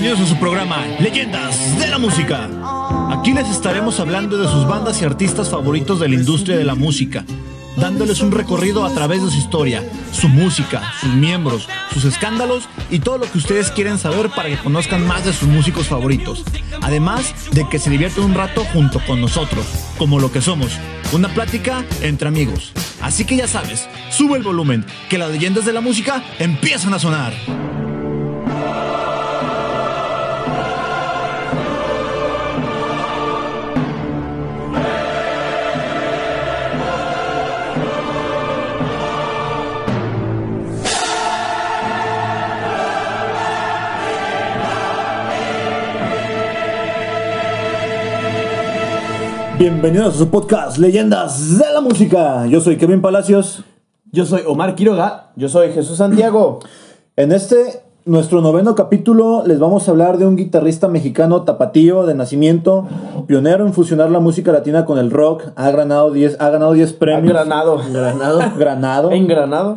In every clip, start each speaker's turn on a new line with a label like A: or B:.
A: Bienvenidos a su programa Leyendas de la Música. Aquí les estaremos hablando de sus bandas y artistas favoritos de la industria de la música, dándoles un recorrido a través de su historia, su música, sus miembros, sus escándalos y todo lo que ustedes quieren saber para que conozcan más de sus músicos favoritos. Además de que se divierten un rato junto con nosotros, como lo que somos, una plática entre amigos. Así que ya sabes, sube el volumen, que las leyendas de la música empiezan a sonar. Bienvenidos a su podcast Leyendas de la Música. Yo soy Kevin Palacios.
B: Yo soy Omar Quiroga.
C: Yo soy Jesús Santiago.
A: En este, nuestro noveno capítulo, les vamos a hablar de un guitarrista mexicano tapatío de nacimiento, pionero en fusionar la música latina con el rock. Ha ganado 10, ha ganado 10 premios.
C: Granado.
B: Granado.
A: Granado.
C: En Granado.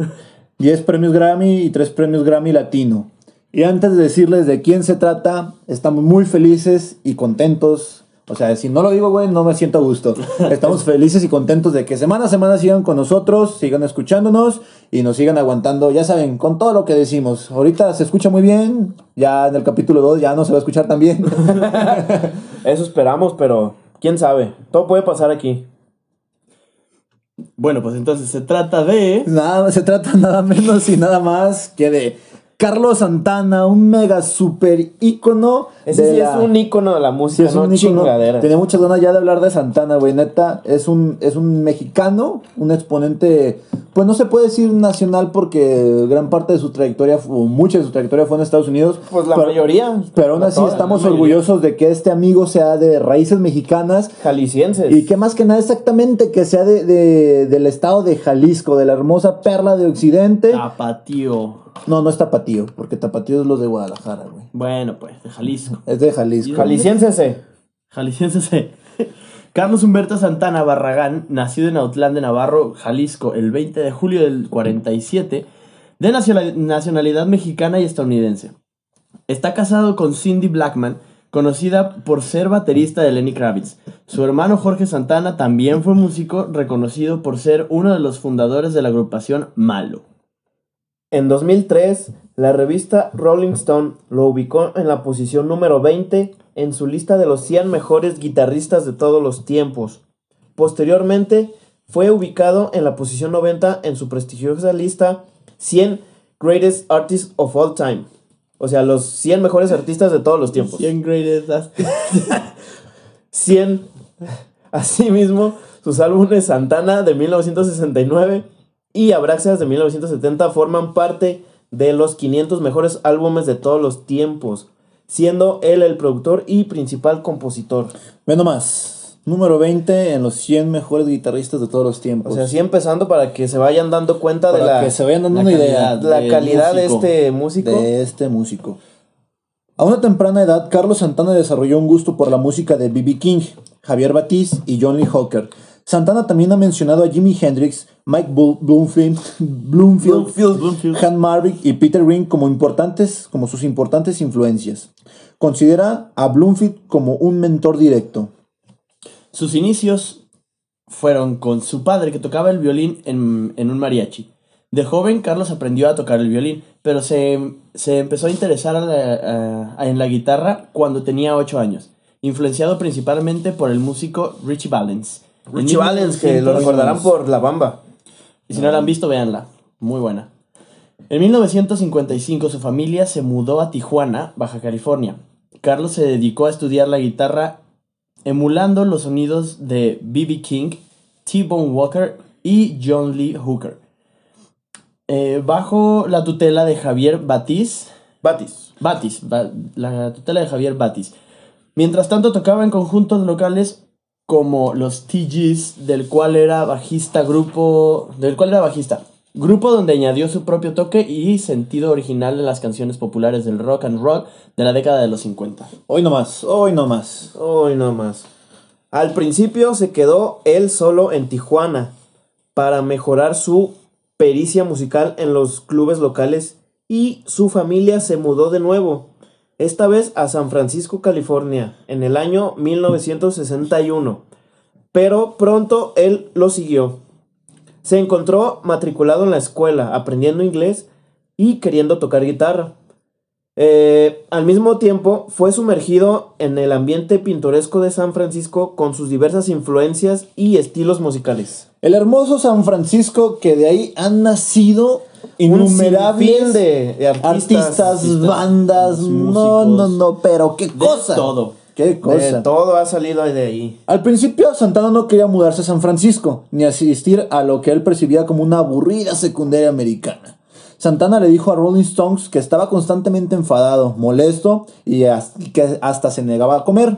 A: 10 premios Grammy y 3 premios Grammy Latino. Y antes de decirles de quién se trata, estamos muy felices y contentos. O sea, si no lo digo, güey, no me siento a gusto. Estamos felices y contentos de que semana a semana sigan con nosotros, sigan escuchándonos y nos sigan aguantando, ya saben, con todo lo que decimos. Ahorita se escucha muy bien, ya en el capítulo 2 ya no se va a escuchar tan bien.
C: Eso esperamos, pero quién sabe. Todo puede pasar aquí.
B: Bueno, pues entonces se trata de.
A: Nada, se trata nada menos y nada más que de Carlos Santana, un mega super ícono.
C: Ese sí
A: la-
C: es un ícono de la
A: Sí,
C: música,
A: es
C: no
A: un ícono.
C: chingadera.
A: Tenía muchas ganas ya de hablar de Santana, güey. Neta, es un, es un mexicano, un exponente, pues no se puede decir nacional porque gran parte de su trayectoria, o mucha de su trayectoria fue en Estados Unidos.
C: Pues la
A: pero,
C: mayoría.
A: Pero aún así
C: Toda,
A: estamos orgullosos de que este amigo sea de raíces mexicanas.
C: Jaliscienses.
A: Y que más que nada exactamente que sea de, de- del estado de Jalisco, de la hermosa perla de Occidente.
B: Tapatío.
A: No, no es Tapatío, porque Tapatío es los de Guadalajara, güey.
B: Bueno, pues, de Jalisco.
A: Es de Jalisco.
C: Jaliscienses.
B: Jaliscienses. eh. Carlos Humberto Santana Barragán, nacido en Autlán de Navarro, Jalisco, el 20 de julio del 47, de nacional- nacionalidad mexicana y estadounidense. Está casado con Cindy Blackman, conocida por ser baterista de Lenny Kravitz. Su hermano Jorge Santana también fue músico reconocido por ser uno de los fundadores de la agrupación Malo.
C: En 2003, la revista Rolling Stone lo ubicó en la posición número 20 en su lista de los 100 mejores guitarristas de todos los tiempos. Posteriormente, fue ubicado en la posición 90 en su prestigiosa lista 100 Greatest Artists of All Time. O sea, los 100 mejores artistas de todos los tiempos.
B: 100 greatest artists.
C: 100. Asimismo, sus álbumes Santana de 1969 y Abraxas de 1970 forman parte de los 500 mejores álbumes de todos los tiempos, siendo él el productor y principal compositor.
A: Ve nomás. Número 20 en los 100 mejores guitarristas de todos los tiempos.
C: O sea, así empezando para que se vayan dando cuenta de la,
A: que se vayan dando
B: la
A: una idea
B: calidad.
C: la de este músico.
A: de este músico. A una temprana edad, Carlos Santana desarrolló un gusto por la música de B.B. King, Javier Batiz y John Lee Hooker. Santana también ha mencionado a Jimi Hendrix, Mike Bl- Bloomfield, Bloomfield,
B: Bloomfield.
A: Han Marvick y Peter Green como importantes, como sus importantes influencias. Considera a Bloomfield como un mentor directo.
B: Sus inicios fueron con su padre que tocaba el violín en, en un mariachi. De joven, Carlos aprendió a tocar el violín, pero se, se empezó a interesar a la- a- en la guitarra cuando tenía 8 años, influenciado principalmente por el músico Richie Valens. En
C: Richie Valens, que lo
B: 1900
C: recordarán por La Bamba.
B: Y si no la han visto, véanla. Muy buena. En 1955 su familia se mudó a Tijuana, Baja California. Carlos se dedicó a estudiar la guitarra emulando los sonidos de B.B. King, T-Bone Walker y John Lee Hooker. Eh, bajo la tutela de Javier Batiz,
C: Batis.
B: Batis, ba- la tutela de Javier Batis. Mientras tanto tocaba en conjuntos locales como los TGs, del cual era bajista grupo, del cual era bajista. Grupo donde añadió su propio toque y sentido original de las canciones populares del rock and roll de la década de los 50.
A: Hoy no más, hoy no más.
C: Hoy no más. Al principio se quedó él solo en Tijuana para mejorar su pericia musical en los clubes locales y su familia se mudó de nuevo. Esta vez a San Francisco, California, en el año 1961. Pero pronto él lo siguió. Se encontró matriculado en la escuela, aprendiendo inglés y queriendo tocar guitarra. Eh, al mismo tiempo, fue sumergido en el ambiente pintoresco de San Francisco con sus diversas influencias y estilos musicales.
A: El hermoso San Francisco que de ahí han nacido innumerables
C: sinfín de- de
A: artistas,
C: artistas,
A: bandas, no,
B: músicos.
A: no, no, pero qué
B: De
A: cosa.
B: todo.
A: Qué
C: De
A: cosa.
C: todo ha salido de ahí.
A: Al principio Santana no quería mudarse a San Francisco, ni asistir a lo que él percibía como una aburrida secundaria americana. Santana le dijo a Rolling Stones que estaba constantemente enfadado, molesto y que hasta se negaba a comer.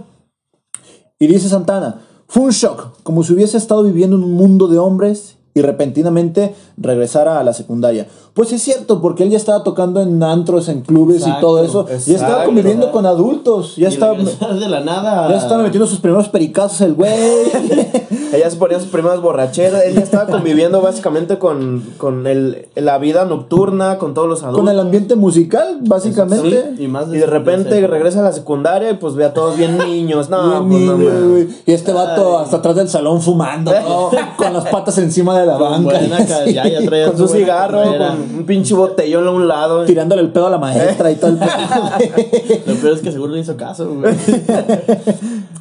A: Y dice Santana, fue un shock, como si hubiese estado viviendo en un mundo de hombres y repentinamente regresara a la secundaria. Pues es cierto, porque él ya estaba tocando en antros, en clubes y
B: Exacto,
A: todo eso. Ya estaba
C: exacto.
A: conviviendo con adultos, ya
B: Y
A: estaba,
B: de la nada.
A: ya estaba metiendo sus primeros pericazos el güey.
C: Ella se ponía sus primeras borracheras. Ella estaba conviviendo básicamente con, con el, la vida nocturna, con todos los adultos.
A: con el ambiente musical, básicamente.
B: Sí, y más
C: Y de repente
B: ese-
C: regresa a la secundaria y pues ve a todos bien niños. No,
A: Bien
C: pues no
A: niño, güey. y este vato hasta atrás del salón fumando, ¿no? con las patas encima de la
B: Con
A: banca.
B: buena ca- ya, ya traía
C: Con su
B: buena
C: cigarro,
B: carrera.
C: con un pinche botellón a un lado.
A: Tirándole el pedo a la maestra y todo el pedo.
B: Lo peor es que seguro le hizo caso, güey.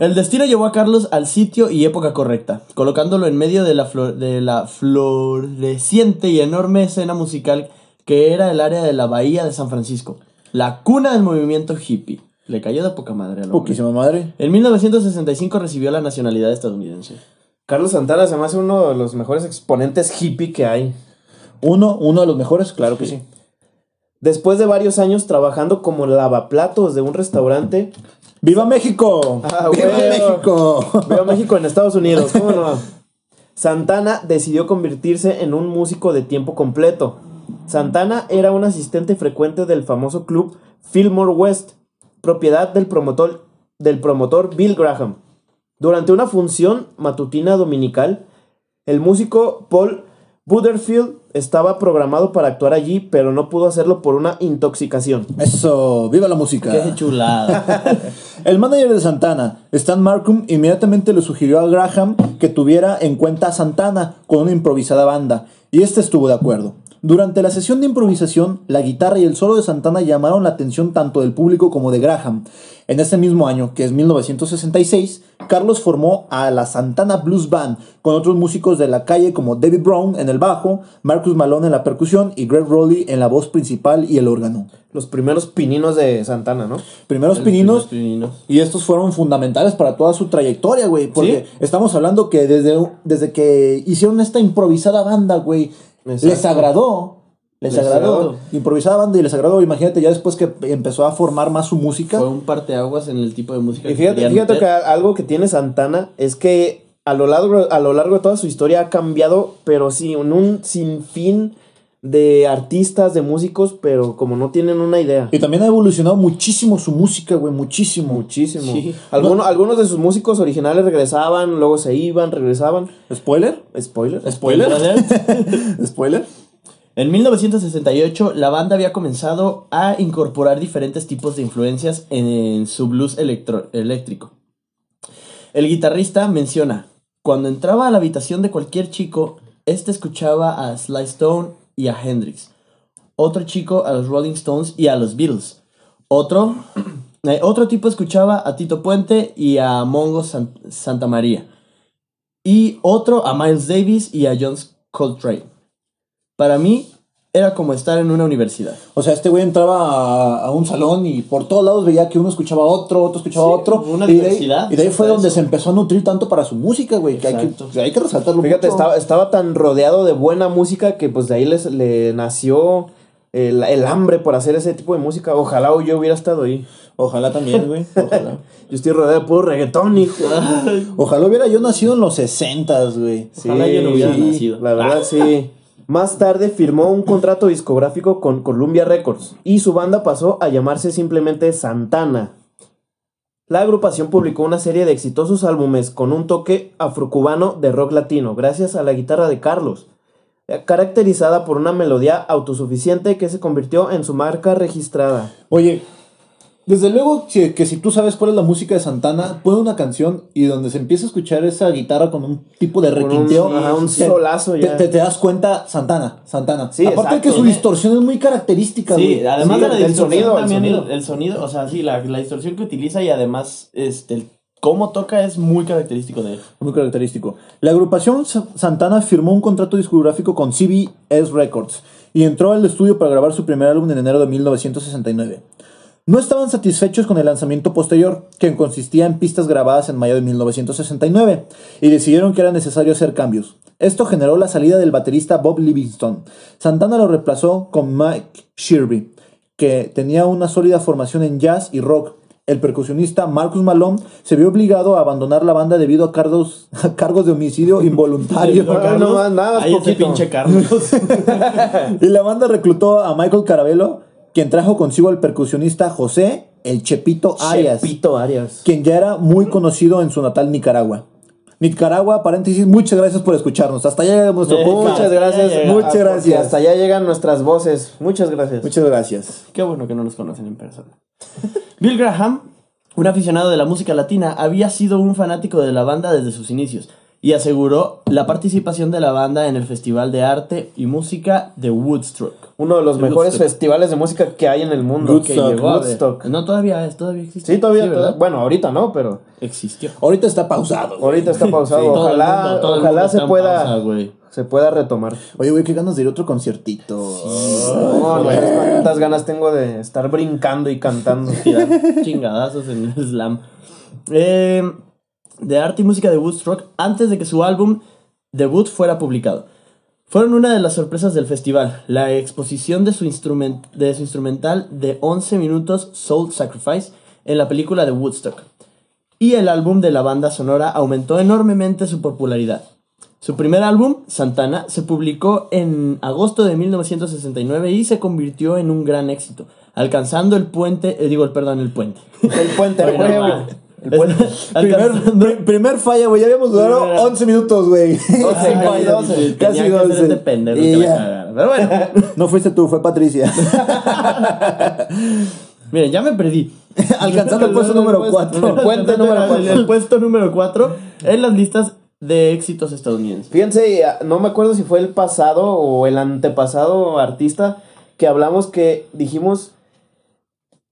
B: El destino llevó a Carlos al sitio y época correcta, colocándolo en medio de la, flor- de la floreciente y enorme escena musical que era el área de la bahía de San Francisco, la cuna del movimiento hippie. Le cayó de poca madre al hombre.
A: Poquísima madre.
B: En 1965 recibió la nacionalidad estadounidense.
C: Carlos Santana se me hace uno de los mejores exponentes hippie que hay.
A: Uno, uno de los mejores, claro que sí.
C: Después de varios años trabajando como lavaplatos de un restaurante,
A: ¡Viva México!
C: Ah,
A: ¡Viva. México!
C: veo México en Estados Unidos, ¿cómo no? Santana decidió convertirse en un músico de tiempo completo. Santana era un asistente frecuente del famoso club Fillmore West, propiedad del promotor, del promotor Bill Graham. Durante una función matutina dominical, el músico Paul Butterfield estaba programado para actuar allí, pero no pudo hacerlo por una intoxicación.
A: Eso, viva la música.
B: ¡Qué chulada!
A: El manager de Santana, Stan Markham, inmediatamente le sugirió a Graham que tuviera en cuenta a Santana con una improvisada banda, y este estuvo de acuerdo. Durante la sesión de improvisación, la guitarra y el solo de Santana llamaron la atención tanto del público como de Graham. En ese mismo año, que es 1966, Carlos formó a la Santana Blues Band con otros músicos de la calle como David Brown en el bajo, Marcus Malone en la percusión y Greg Rowley en la voz principal y el órgano.
C: Los primeros pininos de Santana, ¿no?
A: Primeros pininos y estos fueron fundamentales para toda su trayectoria, güey. Porque estamos hablando que desde, desde que hicieron esta improvisada banda, güey,
C: Exacto.
A: les agradó. Les,
C: Les
A: agradó.
C: agradó.
A: Improvisada banda y les agradó. Imagínate, ya después que empezó a formar más su música.
B: Fue un parteaguas en el tipo de música
C: Y fíjate,
B: querían
C: fíjate que algo que tiene Santana es que a lo largo, a lo largo de toda su historia ha cambiado, pero sí, en un sinfín de artistas, de músicos, pero como no tienen una idea.
A: Y también ha evolucionado muchísimo su música, güey. Muchísimo.
C: Muchísimo.
B: Sí.
C: Algunos, algunos de sus músicos originales regresaban, luego se iban, regresaban.
A: ¿Spoiler?
C: Spoiler.
A: ¿Spoiler? ¿Spoiler?
B: En 1968, la banda había comenzado a incorporar diferentes tipos de influencias en su blues electro- eléctrico. El guitarrista menciona, cuando entraba a la habitación de cualquier chico, este escuchaba a Sly Stone y a Hendrix. Otro chico a los Rolling Stones y a los Beatles. Otro, eh, otro tipo escuchaba a Tito Puente y a Mongo San- Santa María. Y otro a Miles Davis y a John Coltrane. Para mí era como estar en una universidad.
A: O sea, este güey entraba a, a un salón y por todos lados veía que uno escuchaba a otro, otro escuchaba a
B: Sí,
A: otro.
B: una
A: y, de ahí,
B: diversidad,
A: y de ahí fue donde
B: eso.
A: se empezó a nutrir tanto para su música, güey. Que hay que, hay que resaltarlo
C: Fíjate,
A: mucho.
C: estaba, estaba tan rodeado de buena música que pues de ahí les, le nació el, el hambre por hacer ese tipo de música. Ojalá yo hubiera estado ahí.
A: Ojalá también, güey. Ojalá.
C: Yo estoy rodeado de puro reggaetón, hijo.
A: Ojalá hubiera yo nacido en los 60, güey.
B: Ojalá yo no hubiera
C: sí,
B: nacido.
C: La verdad, sí. Más tarde firmó un contrato discográfico con Columbia Records y su banda pasó a llamarse simplemente Santana. La agrupación publicó una serie de exitosos álbumes con un toque afrocubano de rock latino, gracias a la guitarra de Carlos, caracterizada por una melodía autosuficiente que se convirtió en su marca registrada.
A: Oye, Desde luego que, que si tú sabes cuál es la música de Santana, pone una canción y donde se empieza a escuchar esa guitarra con un tipo de
C: Con un-
A: requinteo,
C: ajá, un
A: te-
C: solazo ya.
A: te- te das cuenta, Santana, Santana.
C: Sí,
A: Aparte de que su distorsión es muy característica,
B: Sí,
A: güey.
B: además
C: Sí,
B: de la
C: el
B: distorsión
C: sonido,
B: también el
C: sonido.
B: el sonido, o sea, sí, la, la distorsión que utiliza y además este el cómo toca es muy característico de él.
A: Muy característico. La agrupación Sa- Santana firmó un contrato discográfico con CBS Records y entró al estudio para grabar su primer álbum en enero de 1969. No estaban satisfechos con el lanzamiento posterior, que consistía en pistas grabadas en mayo de 1969, y decidieron que era necesario hacer cambios. Esto generó la salida del baterista Bob Livingston. Santana lo reemplazó con Mike Shirby, que tenía una sólida formación en jazz y rock. El percusionista Marcus Malone se vio obligado a abandonar la banda debido a cargos, a cargos de homicidio involuntario.
C: Ay, no más, nada,
B: Ahí ese
C: poquito.
B: pinche Carlos.
A: y la banda reclutó a Michael Carabello, quien trajo consigo al percusionista José El Chepito Arias,
C: Chepito Arias.
A: quien ya era muy conocido en su natal Nicaragua. Nicaragua, paréntesis, muchas gracias por escucharnos. Hasta allá llega nuestro podcast.
C: Muchas gracias.
B: llega.
A: Muchas gracias.
C: Hasta allá llegan nuestras voces. Muchas gracias.
A: Muchas gracias.
B: Qué bueno que no nos conocen en persona. Bill Graham, un aficionado de la música latina, había sido un fanático de la banda desde sus inicios y aseguró la participación de la banda en el Festival de Arte y Música de Woodstock.
C: Uno de los
B: De
C: mejores
B: Woodstock.
C: festivales de música que hay en el mundo.
A: Woodstock.
C: Que llegó a ver.
B: Woodstock. No, todavía es, todavía existe.
C: Sí, todavía. todavía- bueno, ahorita no, pero
B: Existió.
A: Ahorita está pausado. güey.
C: ahorita está pausado.
A: Sí.
C: Ojalá,
B: mundo- todo el
C: ojalá se pueda,
B: pausa, güey.
C: se pueda retomar.
A: Oye, güey, qué ganas de ir a otro conciertito.
C: No, no sabes cuántas ganas tengo de estar brincando y cantando.
B: tirar chingadazos en el slam. Eh, de arte y música de Woodstock antes de que su álbum debut fuera publicado. Fueron una de las sorpresas del festival, la exposición de su, instrument- de su instrumental de 11 minutos Soul Sacrifice en la película de Woodstock. Y el álbum de la banda sonora aumentó enormemente su popularidad. Su primer álbum, Santana, se publicó en agosto de 1969 y se convirtió en un gran éxito, alcanzando el puente, eh, digo, el perdón, el puente.
C: El puente, el
B: va.
C: El puente.
A: Primer, primer falla, güey. Ya habíamos durado
B: Primera.
A: 11 minutos, güey.
C: Doce,
B: Ay,
C: casi doce.
B: tenía
A: Casi
B: que ser
A: 12.
B: este pendejo
A: Y
B: que
A: ya.
B: cagara. Pero bueno,
A: No fuiste tú, fue Patricia.
B: miren, ya me perdí.
A: Alcanzando el puesto número 4.
C: El puente número
B: El,
C: cuatro.
B: el puesto número 4 en las listas de éxitos estadounidenses.
C: Fíjense, ah, no me acuerdo si fue el pasado o el antepasado artista que hablamos que dijimos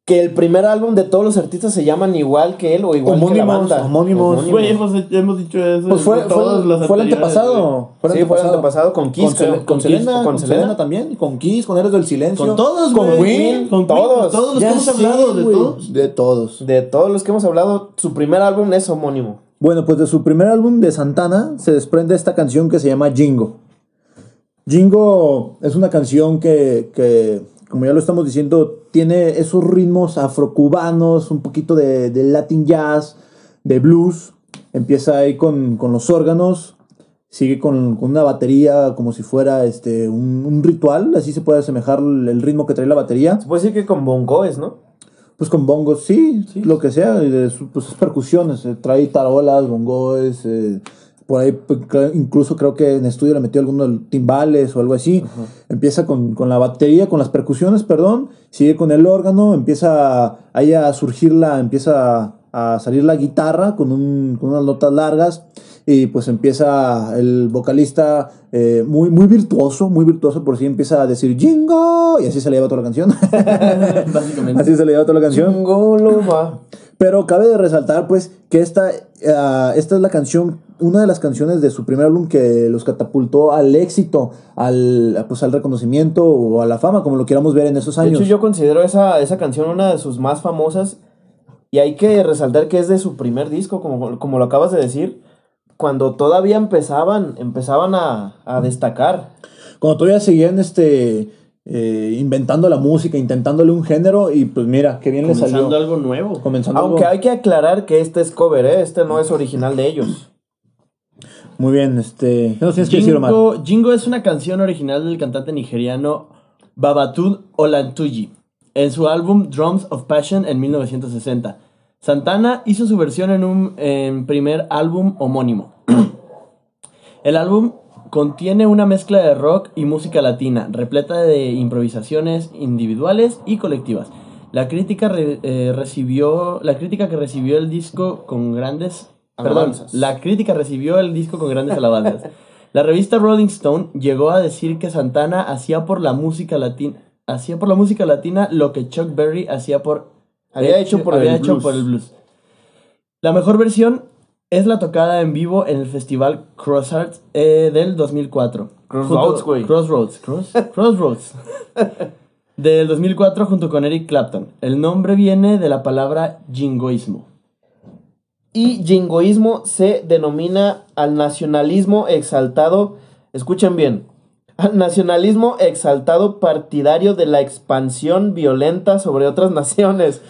C: que el primer álbum de todos los artistas se llaman igual que él o igual que la
A: Homónimos,
C: banda.
A: homónimos.
B: Güey, hemos, hemos dicho eso.
A: Pues fue,
B: en todos los
A: fue, fue el antepasado. Fue el
C: Sí, fue el antepasado con Kiss,
A: Con, Sel-
C: creo.
A: con
C: Con Kiss,
A: Selena,
C: con
A: con
C: Selena.
A: Selena también. Con Kiss, con Héroes del Silencio.
B: Con todos,
A: Con. Win.
B: Con
C: todos.
B: Todos los que
A: Ya
B: hemos
A: sé,
B: hablado de todos.
A: De todos.
C: De todos los que hemos hablado, su primer álbum es homónimo.
A: Bueno, pues de su primer álbum de Santana se desprende esta canción que se llama Jingo. Jingo es una canción que, que, como ya lo estamos diciendo, tiene esos ritmos afrocubanos, un poquito de, de Latin jazz, de blues. Empieza ahí con, con los órganos, sigue con, con una batería como si fuera este, un, un ritual, así se puede asemejar el ritmo que trae la batería.
C: Se puede decir que con bongoes, ¿no?
A: Pues con bongos, sí, lo que sea, pues es percusiones, eh, trae tarolas, bongos, eh, por ahí pues, incluso creo que en estudio le metió algunos timbales o algo así. Empieza con, con la batería, con las percusiones, perdón, sigue con el órgano, empieza ahí a surgir la, empieza a salir la guitarra con, un, con unas notas largas y pues empieza el vocalista eh, muy, muy virtuoso, muy virtuoso por sí empieza a decir Jingo y así se le lleva toda la canción.
B: Básicamente.
A: así se le lleva toda la canción.
C: Jingo.
A: Pero cabe de resaltar, pues, que esta, ah, esta es la canción, una de las canciones de su primer álbum que los catapultó al éxito, al, pues, al reconocimiento o a la fama, como lo queramos ver en esos
C: De
A: años.
C: hecho, yo considero esa, esa canción una de sus más famosas. Y hay que resaltar que es de su primer disco, como, como lo acabas de decir. Cuando todavía empezaban, empezaban a, a destacar.
A: Cuando todavía seguían este, eh, inventando la música, intentándole un género, y pues mira, qué bien le
B: Comenzando
A: salió.
B: algo nuevo.
A: Comenzando
C: Aunque
A: algo-
C: hay que aclarar que este es cover, ¿eh? Este no es original de ellos.
A: Muy bien, este. ¿Qué nos tienes que decir, Omar?
B: Jingo, Jingo es una canción original del cantante nigeriano Babatunde Olantuji en su álbum Drums of Passion en 1960. Santana hizo su versión en un en primer álbum homónimo. El álbum contiene una mezcla de rock y música latina, repleta de improvisaciones individuales y colectivas. La crítica eh, recibió la crítica que recibió el disco con grandes perdón, la crítica recibió el disco con grandes alabanzas. La revista Rolling Stone llegó a decir que Santana hacía por la música latina hacía por la música latina lo que Chuck Berry hacía por
C: Había hecho por
B: había
C: el
B: hecho
C: blues.
B: por el blues. La mejor versión es la tocada en vivo en el festival Crossroads eh, del 2004.
C: Crossroads, güey.
B: Crossroads. Cross- Crossroads. del 2004 junto con Eric Clapton. El nombre viene de la palabra jingoísmo.
C: Y jingoísmo se denomina al nacionalismo exaltado, escuchen bien, al nacionalismo exaltado partidario de la expansión violenta sobre otras naciones.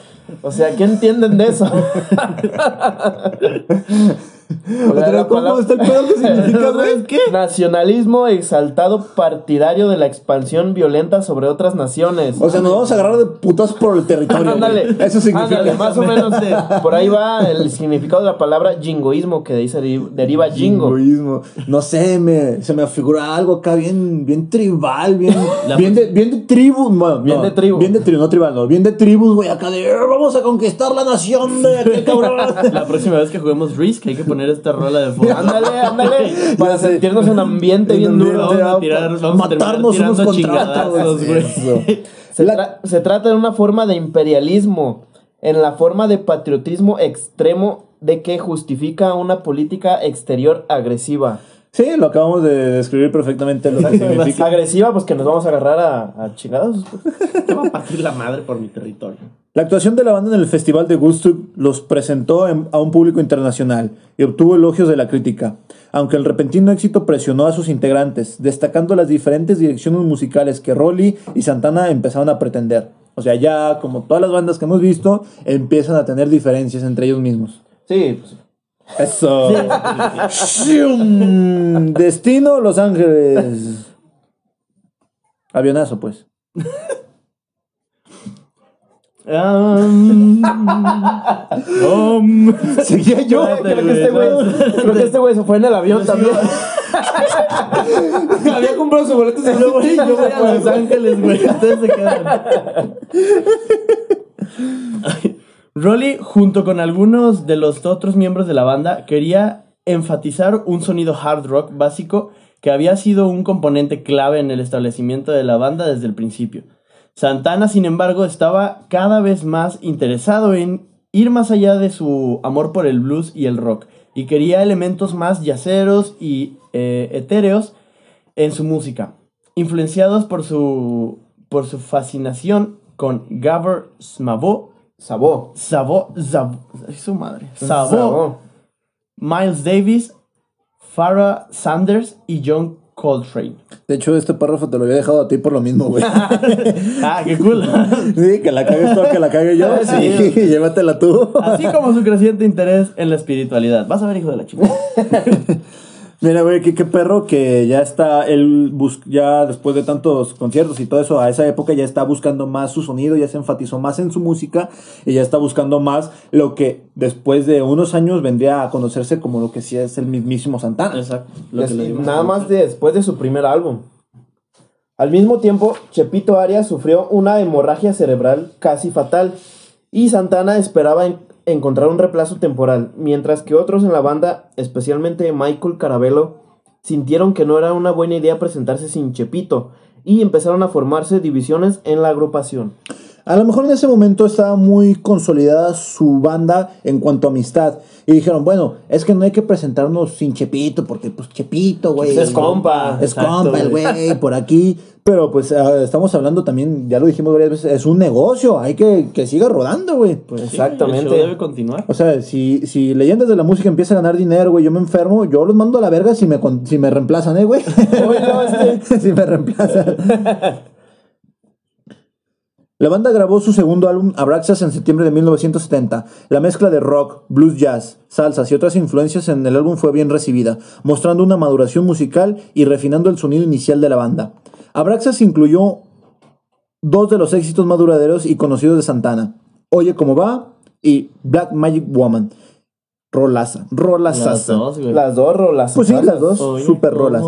C: O sea, ¿qué entienden de eso?
A: ¿cómo
C: palabra-
A: está el pedo que significa, güey?
B: ¿Qué?
C: Nacionalismo exaltado partidario de la expansión violenta sobre otras naciones.
A: O sea, nos vamos a agarrar de putas por el territorio.
C: Ándale,
A: Eso significa.
C: ándale, más o menos eh, por ahí va el significado de la palabra jingoísmo, que de ahí se deri- deriva jingo.
A: Jingoísmo. No sé, me, se me figura algo acá bien, bien tribal, bien,
B: La-
A: bien, de, bien de tribu. bueno,
C: Bien
A: no,
C: de tribu.
A: Bien de tribu, no tribal, no. Bien de tribus, güey, acá de "Eh, vamos a conquistar la nación de qué cabrón.
B: La próxima vez que juguemos Risk hay que poner esta rola de fondo.
C: Ándale, ándale, para sentirnos en ambiente
A: En
C: bien duro.
B: Vamos a tirar, vamos a
A: Matarnos unos
B: tirando
A: contra
B: chingadazos,
A: otros,
B: güey.
A: eso.
C: Se,
A: La-
C: tra- se trata de una forma de imperialismo, en la forma de patriotismo extremo de que justifica una política exterior agresiva.
A: Sí, lo acabamos de describir perfectamente lo que significa.
C: Agresiva, pues que nos vamos a agarrar a, a chingados.
B: Te va a partir la madre por mi territorio.
A: La actuación de la banda en el Festival de Woodstock los presentó en- a un público internacional y obtuvo elogios de la crítica, aunque el repentino éxito presionó a sus integrantes, destacando las diferentes direcciones musicales que Rolly y Santana empezaron a pretender. O sea, ya como todas las bandas que hemos visto, empiezan a tener diferencias entre ellos mismos.
C: Sí, pues,
A: Eso. Shum. Destino Los Ángeles. Avionazo, pues.
B: Um, um.
A: Seguía yo.
C: creo que este güey, creo que este güey se fue en el avión también. Había comprado su boleto y se
B: Yo voy, yo voy a Los Ángeles, güey. Ustedes se quedan. Rolly, junto con algunos de los otros miembros de la banda, quería enfatizar un sonido hard rock básico que había sido un componente clave en el establecimiento de la banda desde el principio. Santana, sin embargo, estaba cada vez más interesado en ir más allá de su amor por el blues y el rock, y quería elementos más yaceros y eh, etéreos en su música, influenciados por su, por su fascinación con Gabor Smavo,
C: Sabó.
B: Savo, Zavo, ay, su madre, Savo,
C: Sabó.
B: Miles Davis, Farrah Sanders y John Coltrane.
A: De hecho, este párrafo te lo había dejado a ti por lo mismo, güey.
B: Ah, qué cool.
A: Sí, que la cagues tú, que la cague yo. Sí, llévatela tú.
B: Así como su creciente interés en la espiritualidad. Vas a ver, hijo de la chica.
A: Mira, güey, qué, qué perro que ya está, él bus ya después de tantos conciertos y todo eso, a esa época ya está buscando más su sonido, ya se enfatizó más en su música y ya está buscando más lo que después de unos años vendría a conocerse como lo que sí es el mismísimo Santana.
B: Exacto. Lo
C: Des-
B: que le dimos.
C: nada más de- después de su primer álbum. Al mismo tiempo, Chepito Arias sufrió una hemorragia cerebral casi fatal y Santana esperaba en- encontrar un reemplazo temporal, mientras que otros en la banda, especialmente Michael Carabello, sintieron que no era una buena idea presentarse sin Chepito y empezaron a formarse divisiones en la agrupación.
A: A lo mejor en ese momento estaba muy consolidada su banda en cuanto a amistad. Y dijeron, bueno, es que no hay que presentarnos sin Chepito, porque pues Chepito, güey.
C: Es compa.
A: Es
B: Exacto,
A: compa el
B: güey.
A: por aquí. Pero pues ah, estamos hablando también, ya lo dijimos varias veces, es un negocio, hay que que siga rodando, güey.
B: Pues
C: Exactamente.
B: debe continuar.
A: O sea, si, si Leyendas de la Música empieza a ganar dinero, güey, yo me enfermo, yo los mando a la verga si me, con- si me reemplazan, ¿eh, güey? Si me reemplazan. La banda grabó su segundo álbum, Abraxas, en septiembre de 1970. La mezcla de rock, blues jazz, salsas y otras influencias en el álbum fue bien recibida, mostrando una maduración musical y refinando el sonido inicial de la banda. Abraxas incluyó dos de los éxitos más duraderos y conocidos de Santana, Oye cómo va y Black Magic Woman. Rolaza,
B: Las
A: rolaza.
B: dos, güey.
C: Las dos rolas.
A: Pues sí, las dos,
B: Oye,
A: super rolas.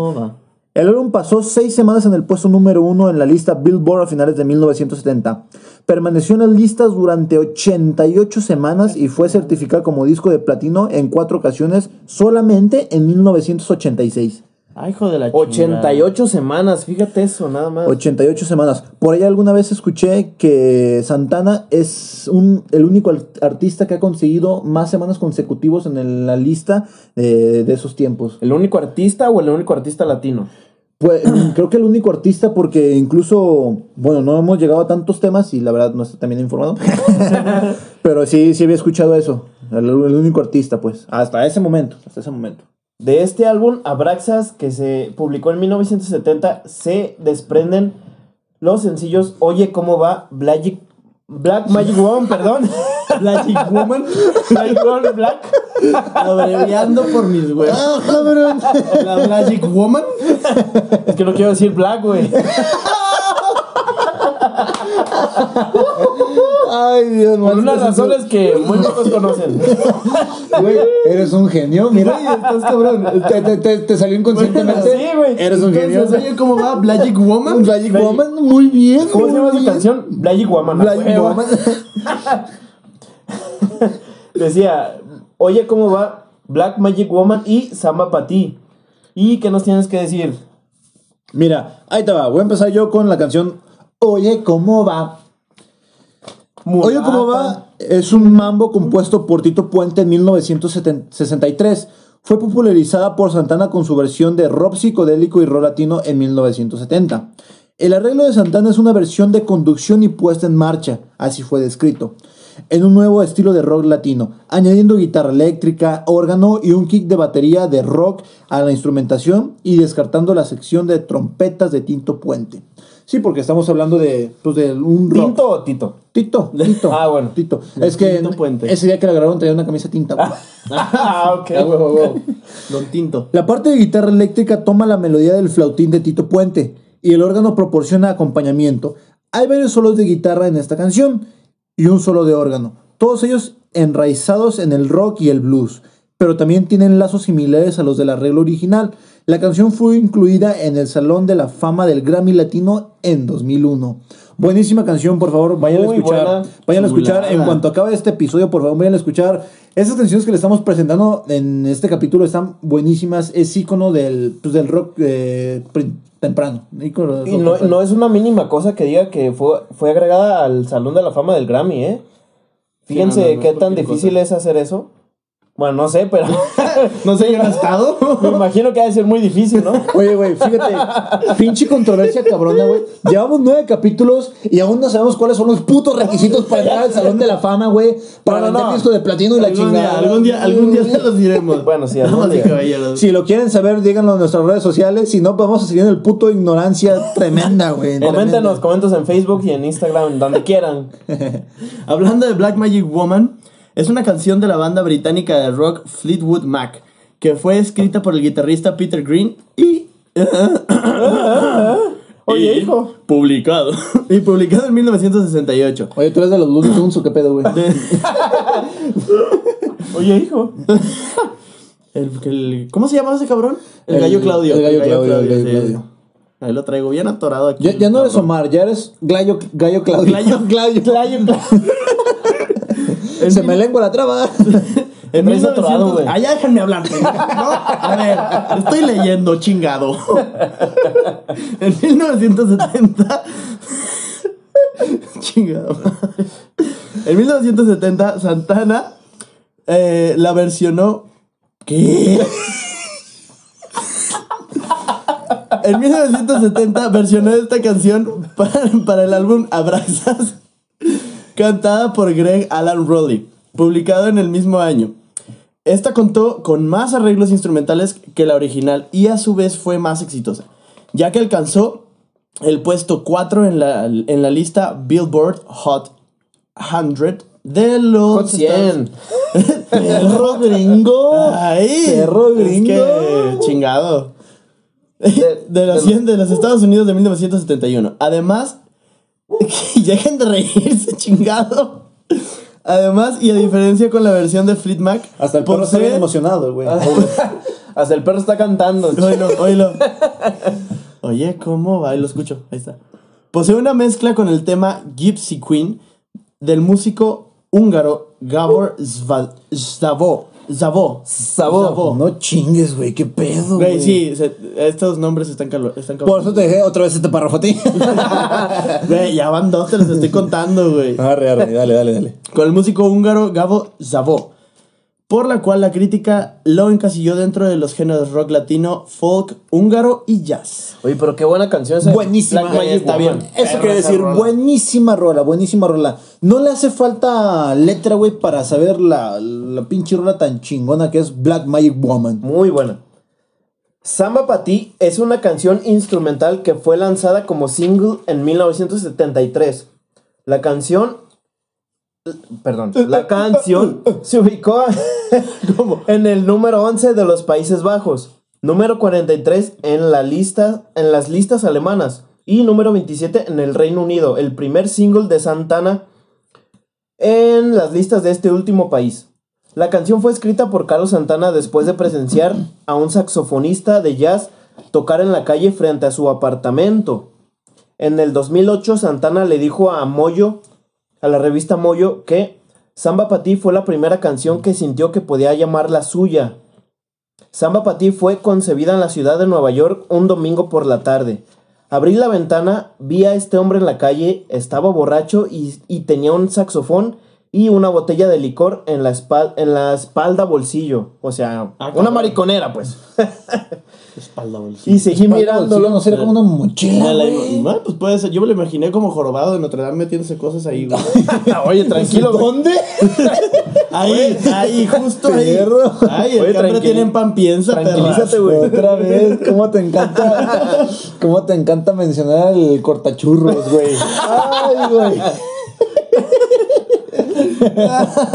A: El álbum pasó seis semanas en el puesto número uno en la lista Billboard a finales de 1970. Permaneció en las listas durante 88 semanas y fue certificado como disco de platino en cuatro ocasiones solamente en 1986.
B: Ay, hijo de la chingada.
C: 88 semanas, fíjate eso, nada más.
A: 88 semanas. Por ahí alguna vez escuché que Santana es un, el único artista que ha conseguido más semanas consecutivos en el- la lista de, de esos tiempos.
C: ¿El único artista o el único artista latino?
A: Pues creo que el único artista porque incluso, bueno, no hemos llegado a tantos temas y la verdad no estoy también informado. Pero sí, sí había escuchado eso. El, el único artista, pues. Hasta ese momento, hasta ese momento.
C: De este álbum, Abraxas, que se publicó en 1970, se desprenden los sencillos Oye, ¿cómo va? Black, Black Magic Woman, perdón.
B: Black Woman.
C: Black Woman, Black.
B: Abreviando por mis huevos. La Black Woman.
C: Es que no quiero decir Black, güey.
A: Ay, Dios
C: Por unas razones que muy pocos conocen.
A: Güey, eres un genio, mira.
B: Estás cabrón.
A: Te, te- te- te salió inconscientemente.
C: Sí, güey.
A: Eres un genio.
B: Oye, ¿cómo va? Black Woman.
A: Magic Woman, muy bien.
C: ¿Cómo se llama
A: bien.
C: canción? Black Woman. huevo.
A: Woman.
C: Decía, oye, ¿cómo va? Black Magic Woman y Samba Pa' ti. ¿Y qué nos tienes que decir?
A: Mira, ahí te va. Voy a empezar yo con la canción Oye, ¿cómo va? Oye, ¿cómo va? Es un mambo compuesto por Tito Puente en 1963. Fue popularizada por Santana con su versión de rock psicodélico y rock latino en 1970. El arreglo de Santana es una versión de conducción y puesta en marcha, así fue descrito, en un nuevo estilo de rock latino, añadiendo guitarra eléctrica, órgano y un kick de batería de rock a la instrumentación y descartando la sección de trompetas de Tinto Puente. Sí, porque estamos hablando de, pues, de un rock.
C: ¿Tinto o Tito?
A: Tito, Tito.
C: Ah, bueno.
A: Tito. Es que
B: Puente.
A: ese día que la grabaron traía una camisa tinta. güey.
C: Ah, ok.
B: Ah, huevo, huevo. Don Tinto.
A: La parte de guitarra eléctrica toma la melodía del flautín de Tito Puente y el órgano proporciona acompañamiento. Hay varios solos de guitarra en esta canción y un solo de órgano, todos ellos enraizados en el rock y el blues, pero también tienen lazos similares a los del arreglo original. La canción fue incluida en el Salón de la Fama del Grammy Latino en 2001. Buenísima canción, por favor, vayan a escuchar.
C: buena.
A: Vayan a escuchar en cuanto acabe este episodio, por favor, vayan a escuchar. Esas canciones que le estamos presentando en este capítulo están buenísimas. Es ícono del, pues, del rock eh, temprano. ícono del
C: Y
A: rock
C: no,
A: temprano.
C: no es una mínima cosa que diga que fue, fue agregada al Salón de la Fama del Grammy, ¿eh? Fíjense
B: no, no
C: qué tan difícil
B: cosa.
C: es hacer eso. Bueno, no sé, pero
B: No sé, yo no he estado.
C: me imagino que ha de ser muy difícil, ¿no?
A: Oye, güey, fíjate, pinche controversia cabrona, güey. Llevamos nueve capítulos y aún no sabemos cuáles son los putos requisitos para entrar al Salón de la Fama, güey. Para
C: No, no,
A: vender
C: no.
A: disco de platino y la chingada.
B: día, algún día, algún día se los diremos.
C: Bueno, sí, algún día.
B: caballeros.
A: Si lo quieren saber, díganlo en nuestras redes sociales. Si no, vamos a seguir en el puto ignorancia tremenda, güey.
C: Coméntenos,
A: tremenda.
C: coméntenos en Facebook y en Instagram, donde quieran.
B: Hablando de Black Magic Woman, es una canción de la banda británica de rock Fleetwood Mac, que fue escrita por el guitarrista Peter Green y...
C: Oye,
B: y
C: hijo.
B: Publicado. Y publicado en 1968.
A: Oye, tú eres de los Looney Tunes o qué pedo, güey.
C: Oye, hijo.
B: El- el- ¿Cómo se llama ese cabrón? El,
A: El-
B: gallo Claudio.
A: el gallo Claudio, el gallo
B: sí.
A: Claudio.
B: Ahí lo traigo bien atorado aquí.
A: Ya, ya no eres Omar, ya eres Gallo, gallo Claudio.
B: Gallo Claudio.
A: Se me lengua la traba.
B: En
C: Traes atorado,
B: 1900...
C: güey.
B: Ah, déjenme hablar, ¿no? A ver, estoy leyendo, chingado. En 1970... chingado. En 1970, Santana eh, la versionó... ¿Qué? En 1970 versionó esta canción para, para el álbum Abraxas, cantada por Greg Alan Rowley, publicado en el mismo año. Esta contó con más arreglos instrumentales que la original y a su vez fue más exitosa, ya que alcanzó el puesto 4 en la, en la lista Billboard Hot 100 de los
C: Hot 100.
A: Perro gringo.
B: Ay,
A: Perro
B: es
A: gringo.
B: que chingado.
C: De-
B: De los
C: de-
B: 100 de los Estados Unidos de 1971. Además, que dejen de reírse, chingado. Además, y a diferencia con la versión de Fleet Mac,
A: Hasta el perro está bien emocionado, güey.
C: Hasta el perro está cantando.
B: Oílo, oílo. Oye, ¿cómo va? Ahí lo escucho. Ahí está. Posee una mezcla con el tema Gypsy Queen del músico húngaro Gabor Zva- Zavo. Zavo.
A: No chingues, güey, qué pedo,
B: Güey,
A: güey.
B: sí, se- estos nombres están calo- están
A: Por eso te dejé otra vez este párrafo a ti.
B: Güey, ya van dos, te los estoy contando, güey.
A: Arre, arre, dale, dale, dale.
B: Con el músico húngaro Gabo Zavo. Por la cual la crítica lo encasilló dentro de los géneros rock latino, folk, húngaro y jazz.
C: Oye, pero qué buena canción esa.
A: Buenísima.
C: Magic
B: está bien.
A: Eso quiere decir,
C: rola.
A: buenísima rola, buenísima rola. No le hace falta letra, güey, para saber la, la pinche rola tan chingona que es Black Magic Woman.
C: Muy buena. Samba Pa' Ti es una canción instrumental que fue lanzada como single en 1973. La canción. Perdón. La canción se ubicó en el número 11 de los Países Bajos, número 43 en, la lista, en las listas alemanas y número 27 en el Reino Unido, el primer single de Santana en las listas de este último país. La canción fue escrita por Carlos Santana después de presenciar a un saxofonista de jazz tocar en la calle frente a su apartamento. En el 2008 Santana le dijo a Moyo, a la revista Moyo, que Samba Pa' Ti fue la primera canción que sintió que podía llamar la suya. Samba Pa' Ti fue concebida en la ciudad de Nueva York un domingo por la tarde. Abrí la ventana, vi a este hombre en la calle, estaba borracho y, y tenía un saxofón y una botella de licor en la, espal- en la espalda bolsillo. O sea,
B: Ah,
C: una mariconera, pues.
B: Espalda.
C: Y seguí mirándolo.
A: No sería como una mochila,
B: la- pues puede ser. Yo me lo imaginé como jorobado de Notre Dame metiéndose cosas ahí, güey.
C: Oye, tranquilo, güey.
A: ¿Dónde?
B: Ahí, ahí, justo ahí. Ay, el
C: Oye,
B: cambre
C: tranquili-
B: tiene en pan piensa,
C: tranquilízate, güey.
A: Otra vez, ¿cómo te encanta? ¿Cómo te encanta mencionar el cortachurros, güey? Ay, güey.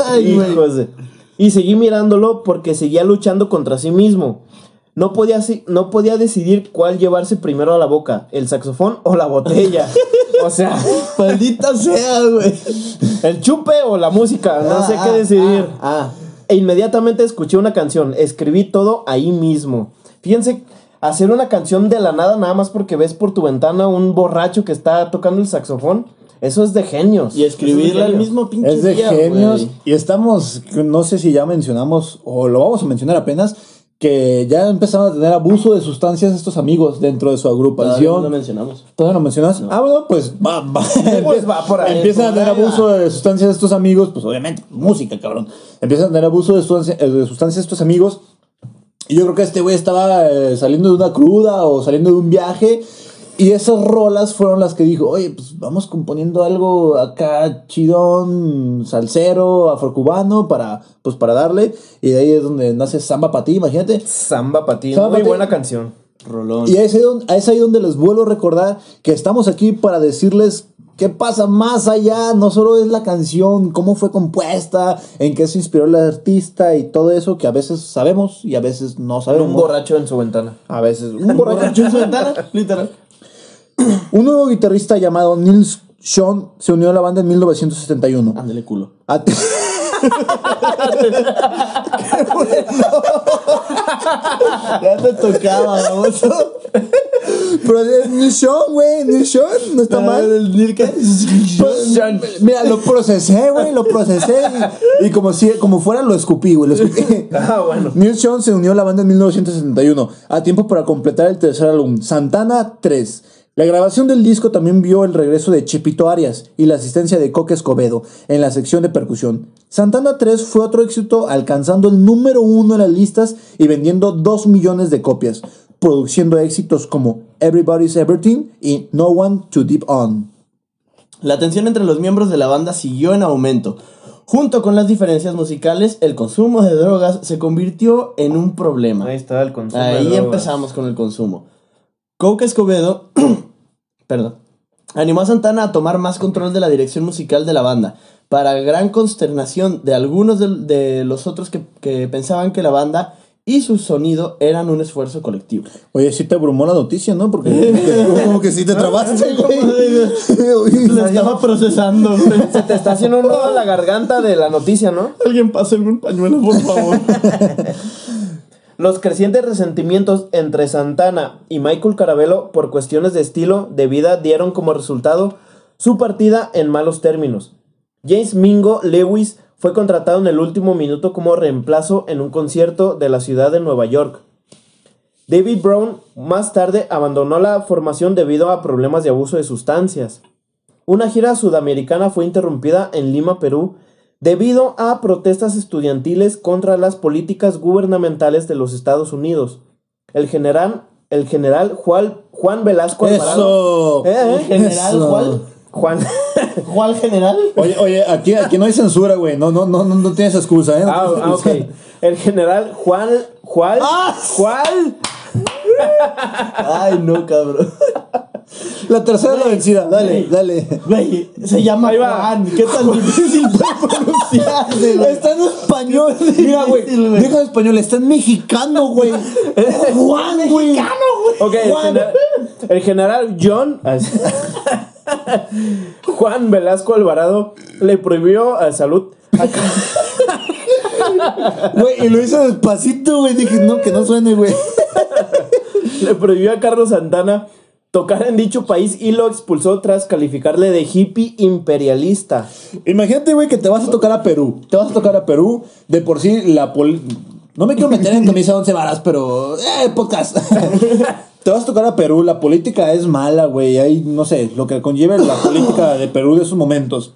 B: Ay, güey.
C: Y seguí mirándolo porque seguía luchando contra sí mismo. No podía, si- no podía decidir cuál llevarse primero a la boca, el saxofón o la botella. o sea,
B: Maldita sea, güey.
C: el chupe o la música, no sé
B: Ah,
C: qué
B: ah,
C: decidir.
B: Ah,
C: E inmediatamente escuché una canción, escribí todo ahí mismo. Fíjense, hacer una canción de la nada nada más porque ves por tu ventana un borracho que está tocando el saxofón, eso es de genios.
B: y escribirla
C: es genios.
B: mismo pinche
A: Es de
B: día,
A: genios. Y estamos, no sé si ya mencionamos, o lo vamos a mencionar apenas, que ya empezaron a tener abuso de sustancias estos amigos dentro de su
B: Todavía no
A: agrupación.
B: lo mencionamos.
A: ¿Todavía lo mencionas? Ah, bueno, pues va, va.
C: Pues va por ahí,
A: Empiezan a
C: por
A: tener
C: ahí
A: abuso de sustancias estos amigos, pues obviamente, música, cabrón. Empiezan a tener abuso de, sustancia- eh, de sustancias estos amigos. Y yo creo que este güey estaba eh, saliendo de una cruda o saliendo de un viaje. Y esas rolas fueron las que dijo, oye, pues vamos componiendo algo acá chidón, salsero, afrocubano, para, pues para darle. Y de ahí es donde nace Samba Pa' Ti, imagínate.
C: Samba Pa' Ti,
A: Samba
C: muy buena canción.
B: Rolón.
A: Y es ahí, donde, es ahí donde les vuelvo a recordar que estamos aquí para decirles qué pasa más allá. No solo es la canción, cómo fue compuesta, en qué se inspiró el artista y todo eso que a veces sabemos y a veces no sabemos.
C: Un borracho en su ventana.
A: A veces. Un borracho
B: en su ventana, literal.
A: Un nuevo guitarrista llamado Nils Sean se unió a la banda en 1971.
B: Ándale, culo. Ya te tocaba, baboso.
A: Pero es Nils Sean, güey. Nils Sean, no está mal.
B: El ¿qué?
A: Pues, Mira, lo procesé, güey, lo procesé. Y, y como si como fuera, lo escupí, güey. Lo escupí.
C: Ah, bueno.
A: Neil Sean se unió a la banda en 1971, a tiempo para completar el tercer álbum, Santana 3. La grabación del disco también vio el regreso de Chepito Arias y la asistencia de Coque Escobedo en la sección de percusión. Santana 3 fue otro éxito, alcanzando el número uno en las listas y vendiendo 2 millones de copias, produciendo éxitos como Everybody's Everything y No One to Deep On.
B: La tensión entre los miembros de la banda siguió en aumento. Junto con las diferencias musicales, el consumo de drogas se convirtió en un problema.
C: Ahí está el consumo. de
B: Ahí
C: drogas.
B: empezamos con el consumo. Coke Escobedo, perdón, animó a Santana a tomar más control de la dirección musical de la banda, para gran consternación de algunos de, de los otros que, que pensaban que la banda y su sonido eran un esfuerzo colectivo.
A: Oye, sí te abrumó la noticia, ¿no? Porque como que sí te trabaste, güey.
B: La estaba procesando, güey.
C: Se te está haciendo un nudo en la garganta de la noticia, ¿no?
B: Alguien pásenme un pañuelo, por favor.
C: Los crecientes resentimientos entre Santana y Michael Carabello por cuestiones de estilo de vida dieron como resultado su partida en malos términos. James Mingo Lewis fue contratado en el último minuto como reemplazo en un concierto de la ciudad de Nueva York. David Brown más tarde abandonó la formación debido a problemas de abuso de sustancias. Una gira sudamericana fue interrumpida en Lima, Perú, debido a protestas estudiantiles contra las políticas gubernamentales de los Estados Unidos. El general, el general Juan, Juan Velasco Alvarado.
A: Eso.
C: ¿Eh, eh?
B: ¿El general
A: Eso.
B: Juan?
C: Juan.
B: ¿Juan general?
A: Oye, oye, aquí, aquí no hay censura, güey. No, no, no, no, tienes excusa, ¿eh? No
C: Ah, ah, ok. El general Juan. Juan.
B: ¡Ah!
C: Juan.
B: Ay, no, cabrón.
A: La tercera es la vencida. Dale, dale.
B: Güey, se llama
C: Ahí va.
B: Juan. ¿Qué tan difícil güey?
A: Está en español.
B: Es
A: Mira, güey. Deja de español. Está en mexicano, güey. Juan, güey.
C: Ok, el,
A: Juan.
C: gener- el general John. Juan Velasco Alvarado le prohibió a salud.
A: Güey, y lo hizo despacito, güey. Dije, no, que no suene, güey.
C: le prohibió a Carlos Santana tocar en dicho país y lo expulsó tras calificarle de hippie imperialista.
A: Imagínate, güey, que te vas a tocar a Perú. Te vas a tocar a Perú. De por sí, la pol... No me quiero meter en camisa 11 varas, pero... ¡Eh, podcast! te vas a tocar a Perú. La política es mala, güey. Hay, no sé, lo que conlleva la política de Perú de esos momentos.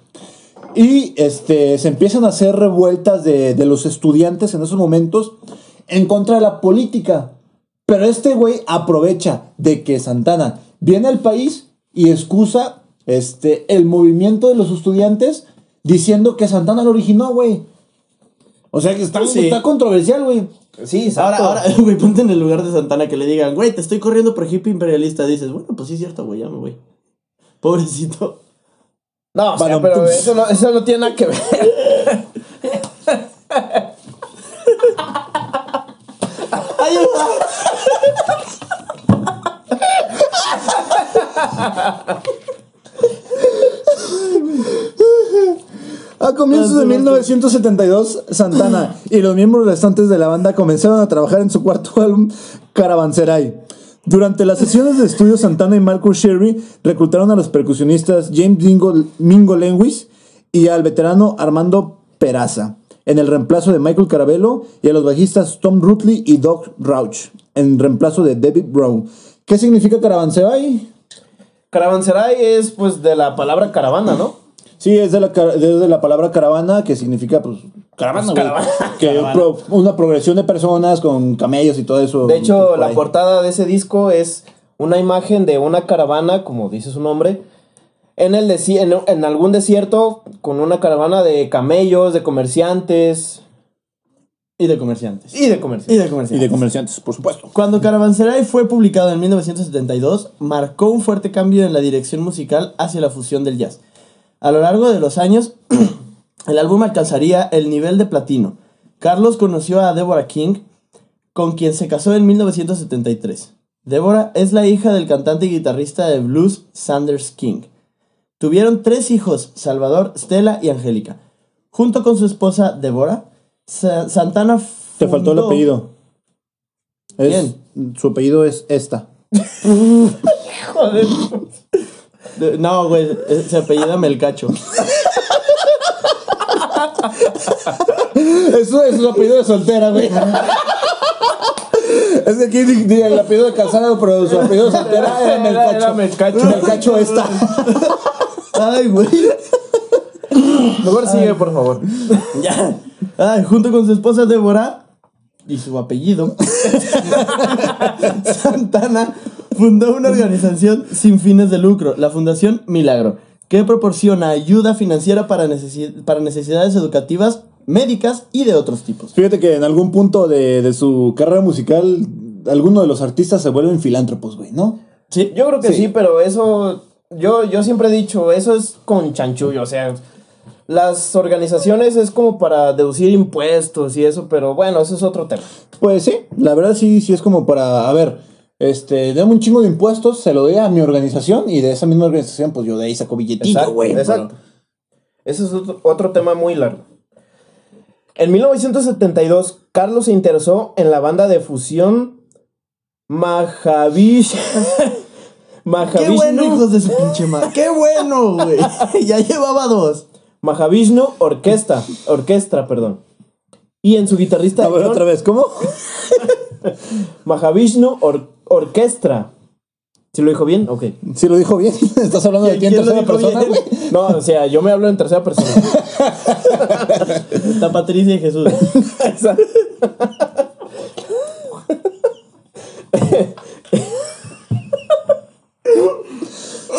A: Y este, se empiezan a hacer revueltas de, de los estudiantes en esos momentos en contra de la política. Pero este güey aprovecha de que Santana viene al país y excusa este, el movimiento de los estudiantes diciendo que Santana lo originó, güey. O sea que está,
B: Sí.
A: está controversial, güey.
C: Sí,
B: Ahora, ahora, güey, ponte en el lugar de Santana que le digan, güey, te estoy corriendo por hippie imperialista. Dices, bueno, pues sí es cierto, güey, ya me voy. Pobrecito.
C: No, o sea,
A: Bueno,
C: pero eso no, eso no tiene nada que ver.
B: ¡Ayuda!
A: A comienzos de 1972, Santana y los miembros restantes de la banda comenzaron a trabajar en su cuarto álbum, Caravanserai. Durante las sesiones de estudio, Santana y Marcus Sherry reclutaron a los percusionistas James Dingo, Mingo Lewis y al veterano Armando Peraza en el reemplazo de Michael Carabello y a los bajistas Tom Rutley y Doug Rauch en reemplazo de David Brown. ¿Qué significa Caravanserai?
C: Caravanserai es pues de la palabra caravana, ¿no?
A: Sí, es de la, de la palabra caravana, que significa, pues, caravana. Que pro- una progresión de personas con camellos y todo eso.
C: De hecho,
A: por
C: la
A: ahí.
C: portada de ese disco es una imagen de una caravana, como dice su nombre, en, el desi- en, en algún desierto con una caravana de camellos, de comerciantes
B: Y de comerciantes.
C: y de
B: Y
C: comerciantes.
B: de
A: Y
B: comerciantes.
A: de comerciantes, por supuesto.
B: Cuando Caravanserai fue publicado en 1972, marcó un fuerte cambio en la dirección musical hacia la fusión del jazz. A lo largo de los años, el álbum alcanzaría el nivel de platino. Carlos conoció a Deborah King, con quien se casó en 1973. Deborah es la hija del cantante y guitarrista de blues Sanders King. Tuvieron tres hijos, Salvador, Stella y Angélica. Junto con su esposa Deborah, Sa- Santana
A: Te faltó el apellido. Es- Su apellido es esta.
C: Joder.
B: De- No, güey, eh, se apellida Melcacho.
A: Eso es su apellido de soltera, güey. Es que aquí di el apellido de casado, pero su apellido de soltera era
C: Era-
A: Melcacho.
C: era Melcacho.
A: Melcacho esta.
B: Ay, güey.
C: Mejor sigue, por favor.
B: Ya. Ay, junto con su esposa Débora y su apellido, Santana fundó una organización sin fines de lucro, la Fundación Milagro, que proporciona ayuda financiera para, necesi- para necesidades educativas, médicas y de otros tipos.
A: Fíjate que en algún punto de, de su carrera musical, algunos de los artistas se vuelven filántropos, güey, ¿no?
B: Sí,
C: Yo creo que
A: Sí.
C: sí, pero eso. Yo, yo siempre he dicho, eso es con chanchullo. O sea, las organizaciones es como para deducir impuestos y eso, pero bueno, eso es otro tema.
A: Pues sí, la verdad sí, sí es como para, a ver, este, dame un chingo de impuestos, se lo doy a mi organización y de esa misma organización, pues yo de ahí saco billetito,
C: Exacto,
A: güey.
C: exacto. Ese es otro, otro tema muy largo. En 1972, Carlos se interesó en la banda de fusión Mahavish.
B: Qué
C: Mahavishnu,
B: bueno, hijos de su pinche madre. Qué bueno, güey. ya llevaba dos.
C: Mahavishnu Orquesta, Orquestra, perdón. Y en su guitarrista
A: A ver,
C: John-
A: otra vez, ¿cómo?
C: Mahavishnu Or- Orquestra. ¿Sí lo dijo bien? Ok.
A: Si lo dijo bien, estás hablando de ti en
B: ¿Quién lo
A: tercera persona, güey.
C: No, o sea, yo me hablo en tercera persona.
B: Está Patricia y Jesús.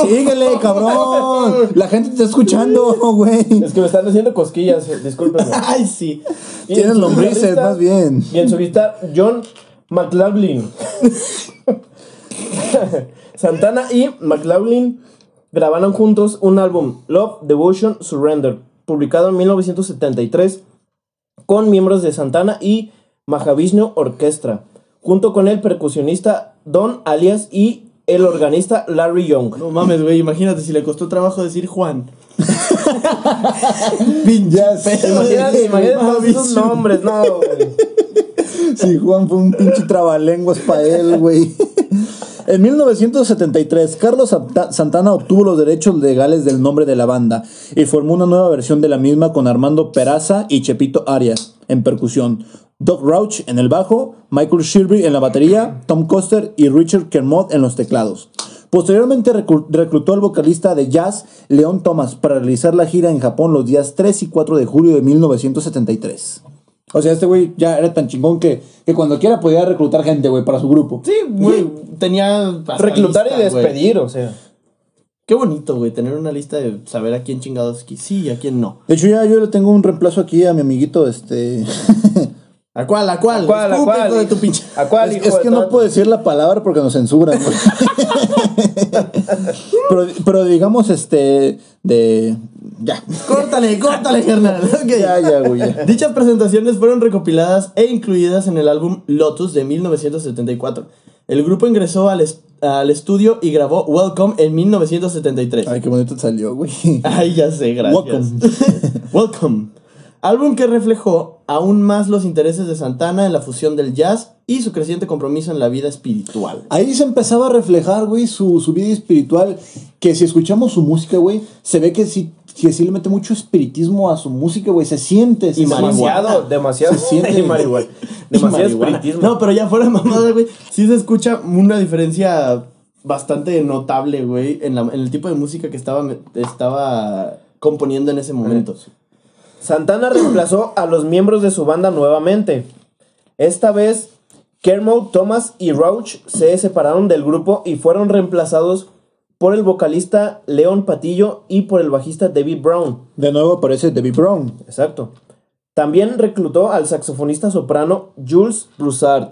A: Síguele, cabrón. La gente te está escuchando, güey.
C: es que me están haciendo cosquillas, eh, discúlpenme.
B: Ay, sí.
A: Tienes lombrices, más bien.
C: Y en su guitarra, John McLaughlin. Santana y McLaughlin grabaron juntos un álbum, Love, Devotion, Surrender, publicado en 1973, con miembros de Santana y Mahavishnu Orchestra, junto con el percusionista Don Alias y el organista Larry Young.
B: No mames, güey. Imagínate si le costó trabajo decir Juan.
A: Sé,
C: Imagínate, imagínate todos esos nombres, no, güey.
A: Sí, Juan fue un pinche trabalenguas para él, güey. En 1973, Carlos Santa- Santana obtuvo los derechos legales del nombre de la banda y formó una nueva versión de la misma con Armando Peraza y Chepito Arias en percusión, Doc Rauch en el bajo, Michael Shirby en la batería, Tom Coster y Richard Kermode en los teclados. Posteriormente reclu- reclutó al vocalista de jazz Leon Thomas para realizar la gira en Japón los días 3 y 4 de julio de 1973. O sea, este güey ya era tan chingón que, que cuando quiera podía reclutar gente, güey, para su grupo.
B: Sí, güey. Tenía.
C: Reclutar y
B: lista,
C: despedir, o sea.
B: Qué bonito, güey. Tener una lista de saber a quién chingados sí y a quién no.
A: De hecho, ya yo le tengo un reemplazo aquí a mi amiguito, este...
B: ¿A cuál? ¿A cuál?
C: ¿A cuál? ¿A cuál?
B: de tu pinche.
C: ¿A cuál,
A: es
C: hijo
A: es
C: de
A: que no puedo decir la palabra porque nos censuran, pero, pero digamos, este, de... Ya.
B: Córtale, córtale, carnal.
A: Ya, ya, güey, ya.
B: Dichas presentaciones fueron recopiladas e incluidas en el álbum Lotus de 1974. El grupo ingresó al, est- al estudio y grabó Welcome en 1973.
A: Ay, qué bonito salió, güey.
B: Ay, ya sé, gracias.
A: Welcome.
B: Welcome. Álbum que reflejó aún más los intereses de Santana en la fusión del jazz y su creciente compromiso en la vida espiritual.
A: Ahí se empezaba a reflejar, güey, su, su vida espiritual. Que si escuchamos su música, güey, se ve que sí, que sí le mete mucho espiritismo a su música, güey. Se siente. Se
B: Y.
C: Demasiado, demasiado.
A: Se siente.
C: Y marihuana. Demasiado espiritismo.
B: No, pero ya fuera de mamada, güey. Sí se escucha una diferencia bastante notable, güey, en, la- en el tipo de música que estaba, estaba componiendo en ese momento.
C: Santana reemplazó a los miembros de su banda nuevamente. Esta vez, Kermode, Thomas y Roach se separaron del grupo y fueron reemplazados por el vocalista Leon Patillo y por el bajista David Brown.
A: De nuevo aparece Debbie Brown.
C: Exacto. También reclutó al saxofonista soprano Jules Broussard.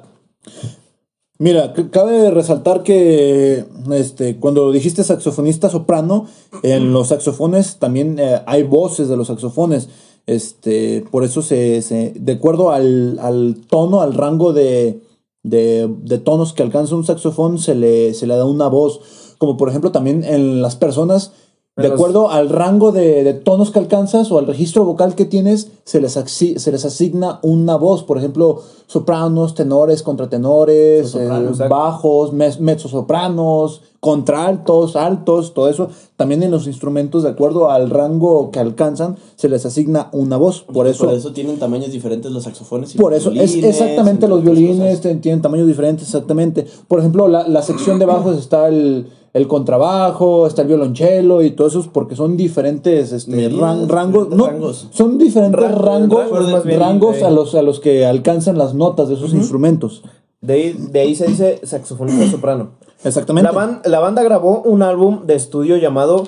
A: Mira, cabe resaltar que este, cuando dijiste saxofonista soprano, en los saxofones también eh, hay voces de los saxofones. Este, por eso se, se- de acuerdo al, al tono, al rango de, de, de tonos que alcanza un saxofón, se le, se le da una voz. Como por ejemplo también en las personas, de acuerdo al rango de, de tonos que alcanzas o al registro vocal que tienes, se les, se les asigna una voz. Por ejemplo, sopranos, tenores, contratenores, eh,
C: exacto.
A: bajos, mez- mezzosopranos, contraltos, altos, todo eso. También en los instrumentos, de acuerdo al rango que alcanzan, se les asigna una voz. Por eso,
B: Por eso tienen tamaños diferentes los saxofones y
A: por
B: los
A: eso es
B: violines,
A: exactamente
B: entre
A: los violines tienen tamaños diferentes, exactamente. Por ejemplo, la, la sección de bajos está el, el contrabajo, está el violonchelo y todo eso, porque son diferentes este, ran- rangos. No,
B: rangos.
A: son diferentes
C: Ra-
A: rangos,
C: rangos
A: rangos a los, a los que alcanzan las notas de esos instrumentos.
C: De ahí, de ahí se dice saxofonista soprano.
A: Exactamente.
C: La, ban- la banda grabó un álbum de estudio llamado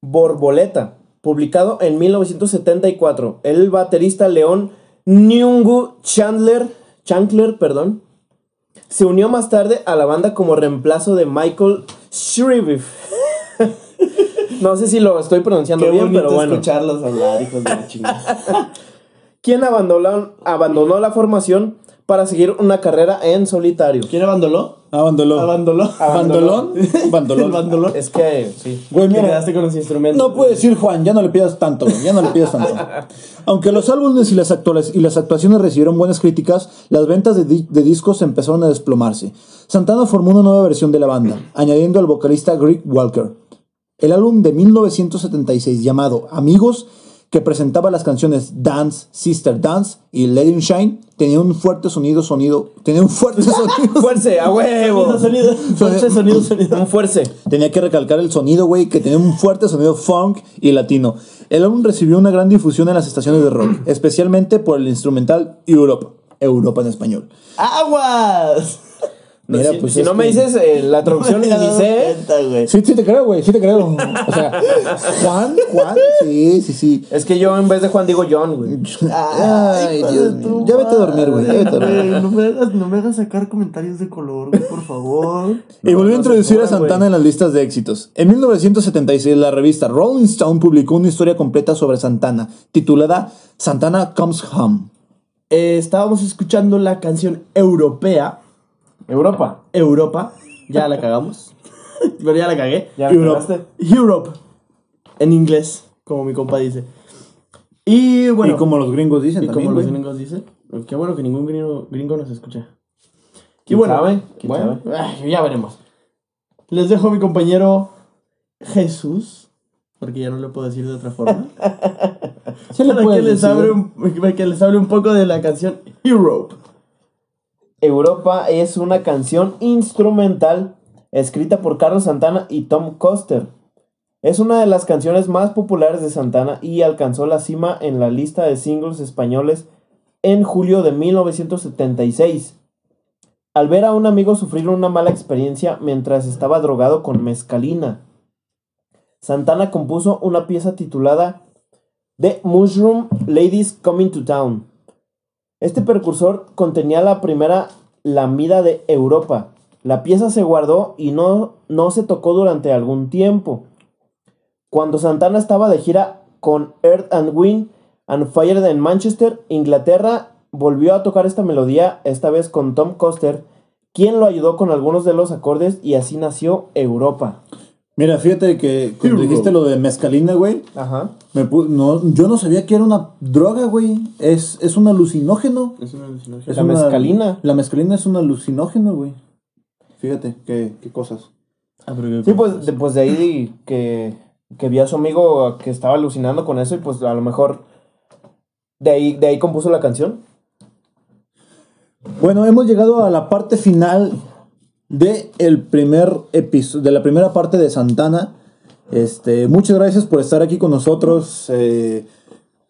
C: Borboleta, publicado en 1974. El baterista León Nyungu Chandler, Chandler perdón, se unió más tarde a la banda como reemplazo de Michael Shriviff. no sé si lo estoy pronunciando
B: Qué
C: bien, pero bueno.
B: escucharlos hablar, hijos de la chingada.
C: quien abandonó, abandonó la formación para seguir una carrera en solitario.
B: ¿Quién abandonó?
A: Abandoló.
B: Abandonó.
A: Bandolón.
B: El
A: Bandolón.
B: bandolón.
C: Es que, sí.
A: Güey,
B: Te
A: mira,
B: quedaste con los instrumentos.
A: No puede decir Juan, ya no le pidas tanto, güey, ya no le pidas tanto. Aunque los álbumes y las, actuales, y las actuaciones recibieron buenas críticas, las ventas de, di- de discos empezaron a desplomarse. Santana formó una nueva versión de la banda, añadiendo al vocalista Greg Walker. El álbum de 1976 llamado Amigos, que presentaba las canciones Dance, Sister Dance y Let It Shine, tenía un fuerte sonido, sonido, tenía un fuerte sonido.
C: Fuerce, a huevo.
B: Sonido, sonido. Fuerte sonido, sonido.
C: Un fuerce.
A: Tenía que recalcar el sonido, güey, que tenía un fuerte sonido funk y latino. El álbum recibió una gran difusión en las estaciones de rock, especialmente por el instrumental Europe, Europa en español.
B: ¡Aguas!
A: Mira,
C: si
A: pues
C: si no me dices eh, la traducción, ni sé.
A: Sí, sí te creo, güey, sí te creo. O sea, Juan, Juan, sí, sí, sí.
C: Es que yo en vez de Juan digo John, güey.
A: Ay, Dios mío. Ya vete a dormir, güey, ya vete a dormir.
B: madre, No me, hagas, no me hagas sacar comentarios de color, güey, por favor.
A: Y volvió a introducir a Santana en las listas de éxitos. En 1976, la revista Rolling Stone publicó una historia completa sobre Santana, titulada Santana Comes Home.
B: Eh, estábamos escuchando la canción europea.
C: Europa.
B: Europa. Ya la cagamos. Pero ya la cagué.
C: Ya
A: Europe.
B: Europe. En inglés, como mi compa dice. Y bueno.
A: y como los gringos dicen
B: y
A: también,
B: como los gringos dicen. Qué bueno que ningún gringo, gringo nos escucha. Y
C: ¿Quién
B: bueno, bueno, ay, ya veremos. Les dejo a mi compañero Jesús, porque ya no le puedo decir de otra forma.
A: Le
B: para, que
A: puedes
B: les
A: decir.
B: hable un, para que les hable un poco de la canción Europe.
C: Europa es una canción instrumental escrita por Carlos Santana y Tom Coster. Es una de las canciones más populares de Santana y alcanzó la cima en la lista de singles españoles en julio de 1976. Al ver a un amigo sufrir una mala experiencia mientras estaba drogado con mescalina, Santana compuso una pieza titulada The Mushroom Ladies Coming to Town. Este precursor contenía la primera lamida de Europa. La pieza se guardó y no, no se tocó durante algún tiempo. Cuando Santana estaba de gira con Earth and Wind and Fire en Manchester, Inglaterra, volvió a tocar esta melodía, esta vez con Tom Coster, quien lo ayudó con algunos de los acordes y así nació Europa.
A: Mira, fíjate que cuando dijiste lo de mezcalina, güey,
C: Ajá.
A: me no, yo no sabía que era una droga, güey. Es, es un alucinógeno.
B: Es una alucinación.
A: Es
C: La
A: una-
C: mezcalina.
A: La mezcalina es un alucinógeno, güey. Fíjate, qué, qué cosas.
B: Ah, pero qué
C: Sí, pues, de, pues de ahí que, que vi a su amigo que estaba alucinando con eso y pues a lo mejor de ahí, de ahí compuso la canción.
A: Bueno, hemos llegado a la parte final de el primer de la primera parte de Santana. Este, muchas gracias por estar aquí con nosotros. Eh,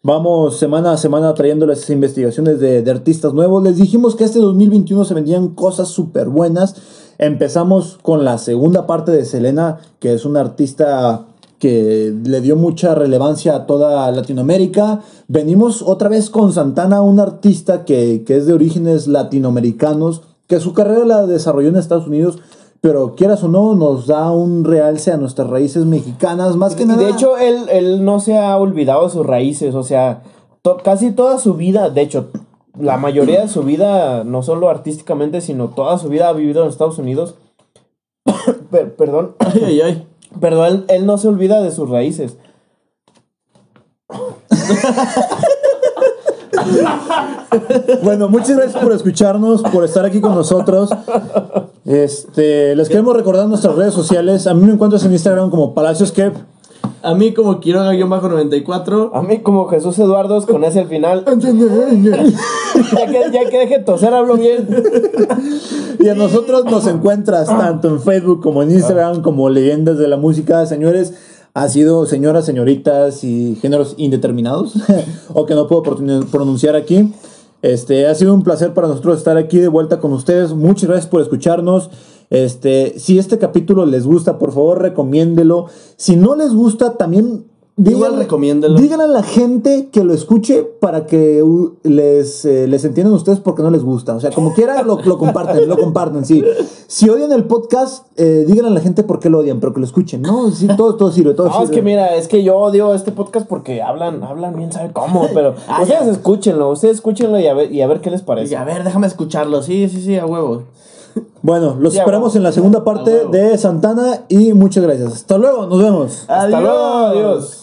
A: vamos semana a semana trayéndoles investigaciones de, de artistas nuevos. Les dijimos que este 2021 se vendían cosas súper buenas. Empezamos con la segunda parte de Selena, que es una artista que le dio mucha relevancia a toda Latinoamérica. Venimos otra vez con Santana, un artista que, que es de orígenes latinoamericanos, que su carrera la desarrolló en Estados Unidos, pero quieras o no, nos da un realce a nuestras raíces mexicanas, más que
C: Y
A: nada.
C: de hecho, él, él no se ha olvidado de sus raíces, o sea, to- casi toda su vida, de hecho, la mayoría de su vida, no solo artísticamente, sino toda su vida ha vivido en Estados Unidos. Per- perdón,
B: Ay, ay, ay.
C: pero él, él no se olvida de sus raíces.
A: Bueno, muchas gracias por escucharnos, por estar aquí con nosotros. Este, les queremos recordar nuestras redes sociales. A mí me encuentras en Instagram como Palacios Kev.
B: A mí como Quiroga-94.
C: A mí como Jesús Eduardo con ese al final. ya, que, ya que deje de toser, hablo bien.
A: Y a nosotros nos encuentras tanto en Facebook como en Instagram como Leyendas de la Música. Señores, ha sido señoras, señoritas y géneros indeterminados o que no puedo pronun- pronunciar aquí. Este, ha sido un placer para nosotros estar aquí de vuelta con ustedes. Muchas gracias por escucharnos. Este, si este capítulo les gusta, por favor, recomiéndelo. Si no les gusta, también
B: Igual recomiéndelo.
A: Digan a la gente que lo escuche para que uh, les, eh, les entiendan ustedes porque no les gusta. O sea, como quiera, lo, lo comparten, lo comparten, sí. Si odian el podcast, eh, digan a la gente por qué lo odian, pero que lo escuchen. No, sí, todo, todo sirve, todo
C: No, es
A: sirve.
C: que mira, es que yo odio este podcast porque hablan, hablan bien, sabe cómo, pero
B: Ah,
C: ustedes
B: ya.
C: escúchenlo, ustedes escúchenlo y a ver, y a ver qué les
B: Y
C: parece.
B: a ver, déjame escucharlo. Sí, sí, sí, a huevo.
A: Bueno, los esperamos en la segunda parte de Santana y muchas gracias. Hasta luego, nos vemos.
C: Hasta luego, adiós.